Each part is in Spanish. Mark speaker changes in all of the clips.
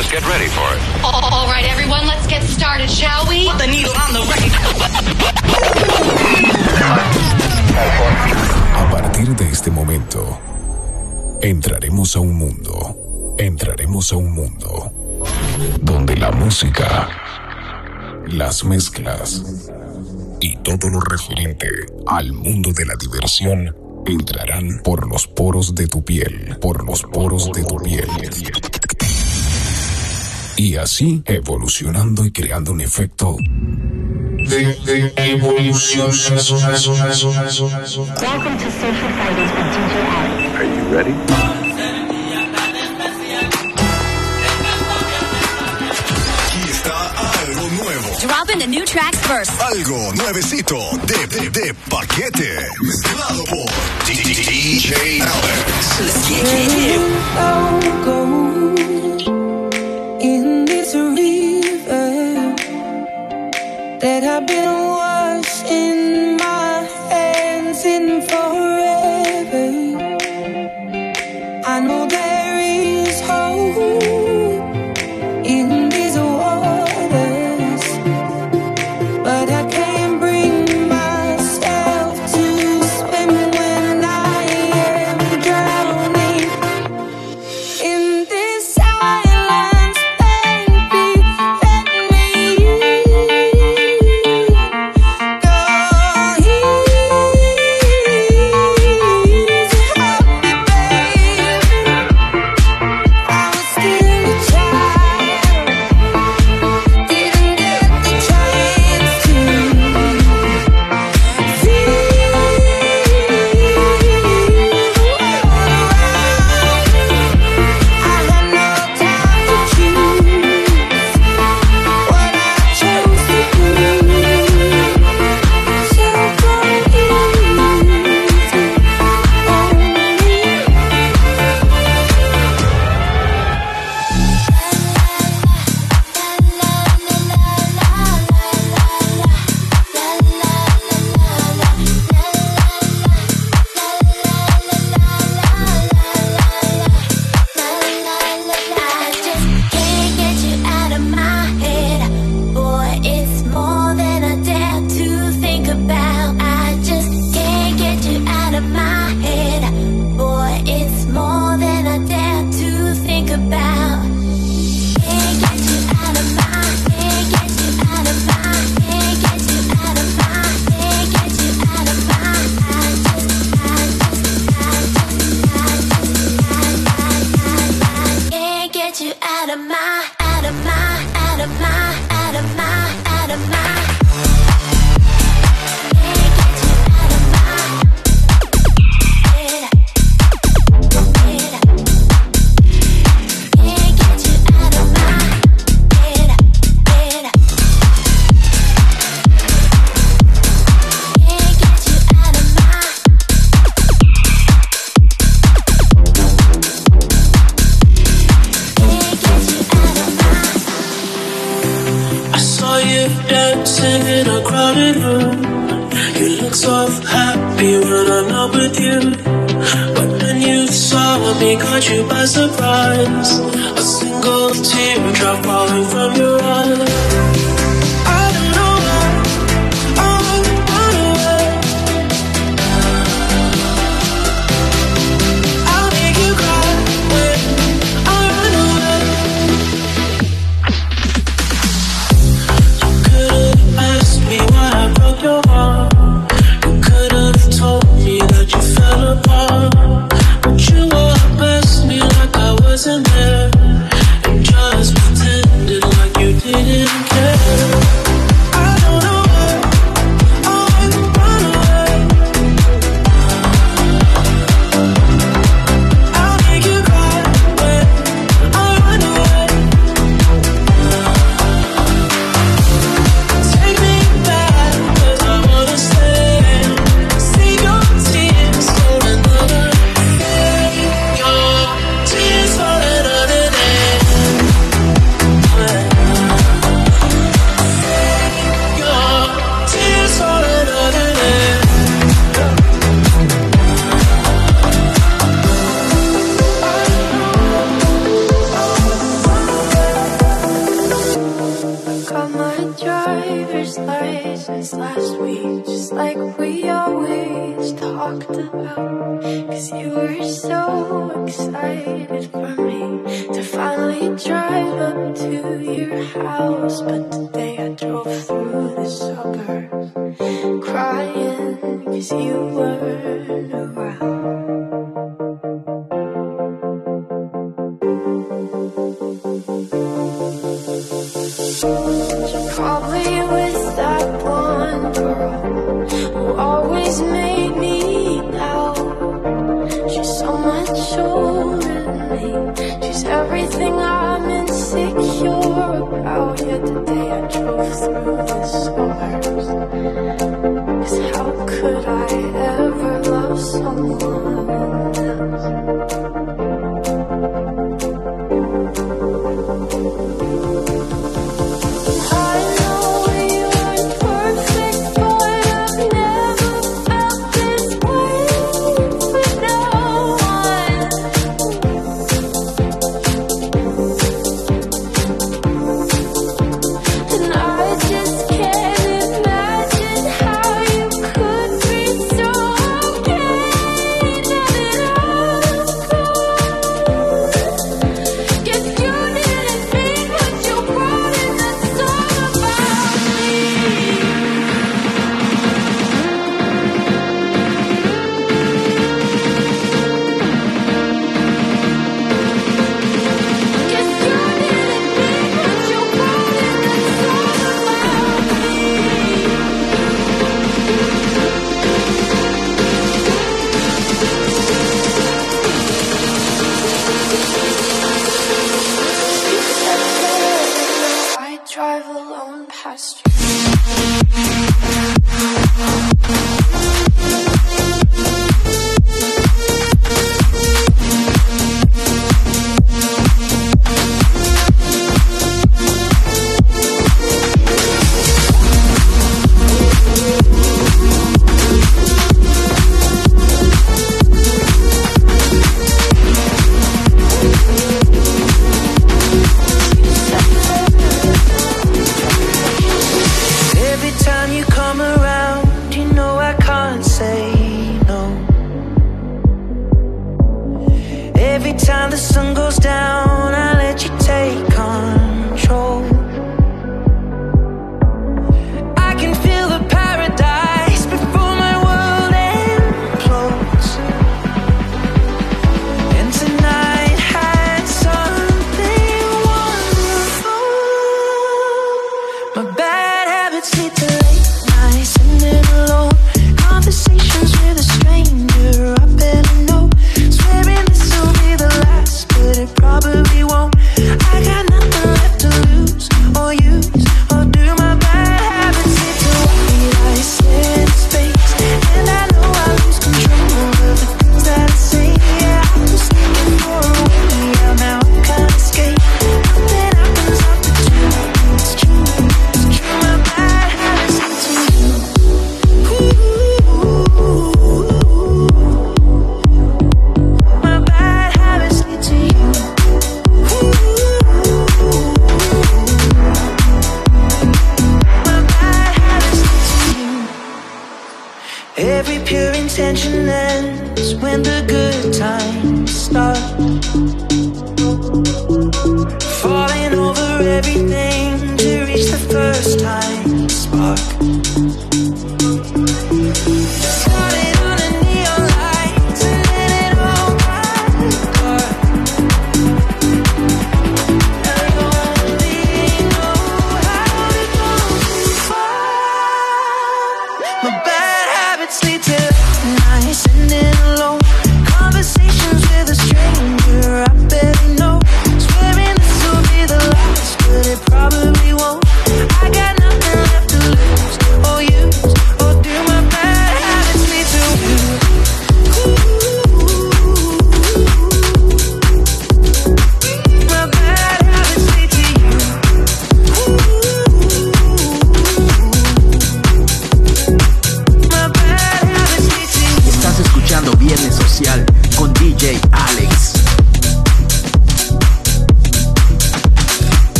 Speaker 1: must get ready for it.
Speaker 2: All everyone, let's get started, shall we?
Speaker 3: A partir de este momento, entraremos a un mundo, entraremos a un mundo donde la música, las mezclas y todo lo referente al mundo de la diversión entrarán por los poros de tu piel, por los poros de tu piel y así evolucionando y creando un efecto de.
Speaker 4: Welcome to Social Fridays with DJ Adam.
Speaker 1: Are you ready?
Speaker 5: Aquí está algo nuevo.
Speaker 6: Dropping the new tracks first.
Speaker 5: Algo nuevecito de, de paquete. Mezclado por DJ Alex.
Speaker 7: it's a river that I've been
Speaker 8: truth through this
Speaker 9: school.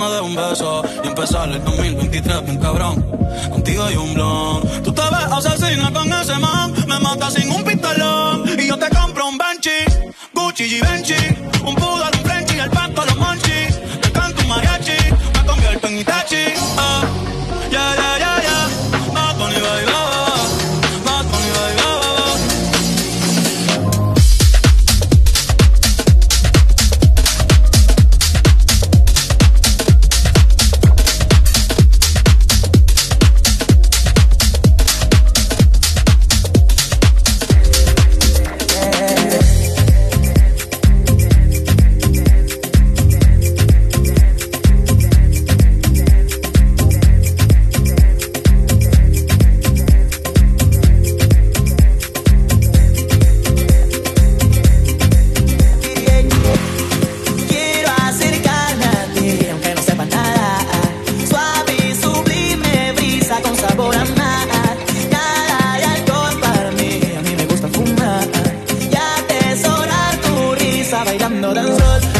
Speaker 9: cama de un bar. bailando tan sol.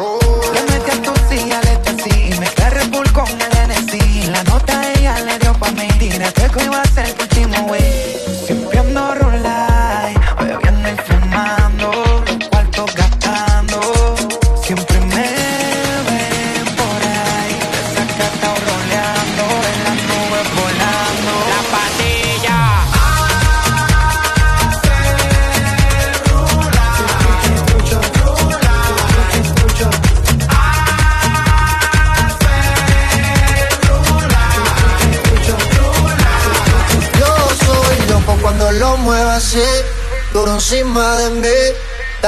Speaker 9: Me
Speaker 10: metí a tu silla de este sí. Me está Red Bull con el NSI. La nota ella le dio pa' mí. Diré que coño va a ser.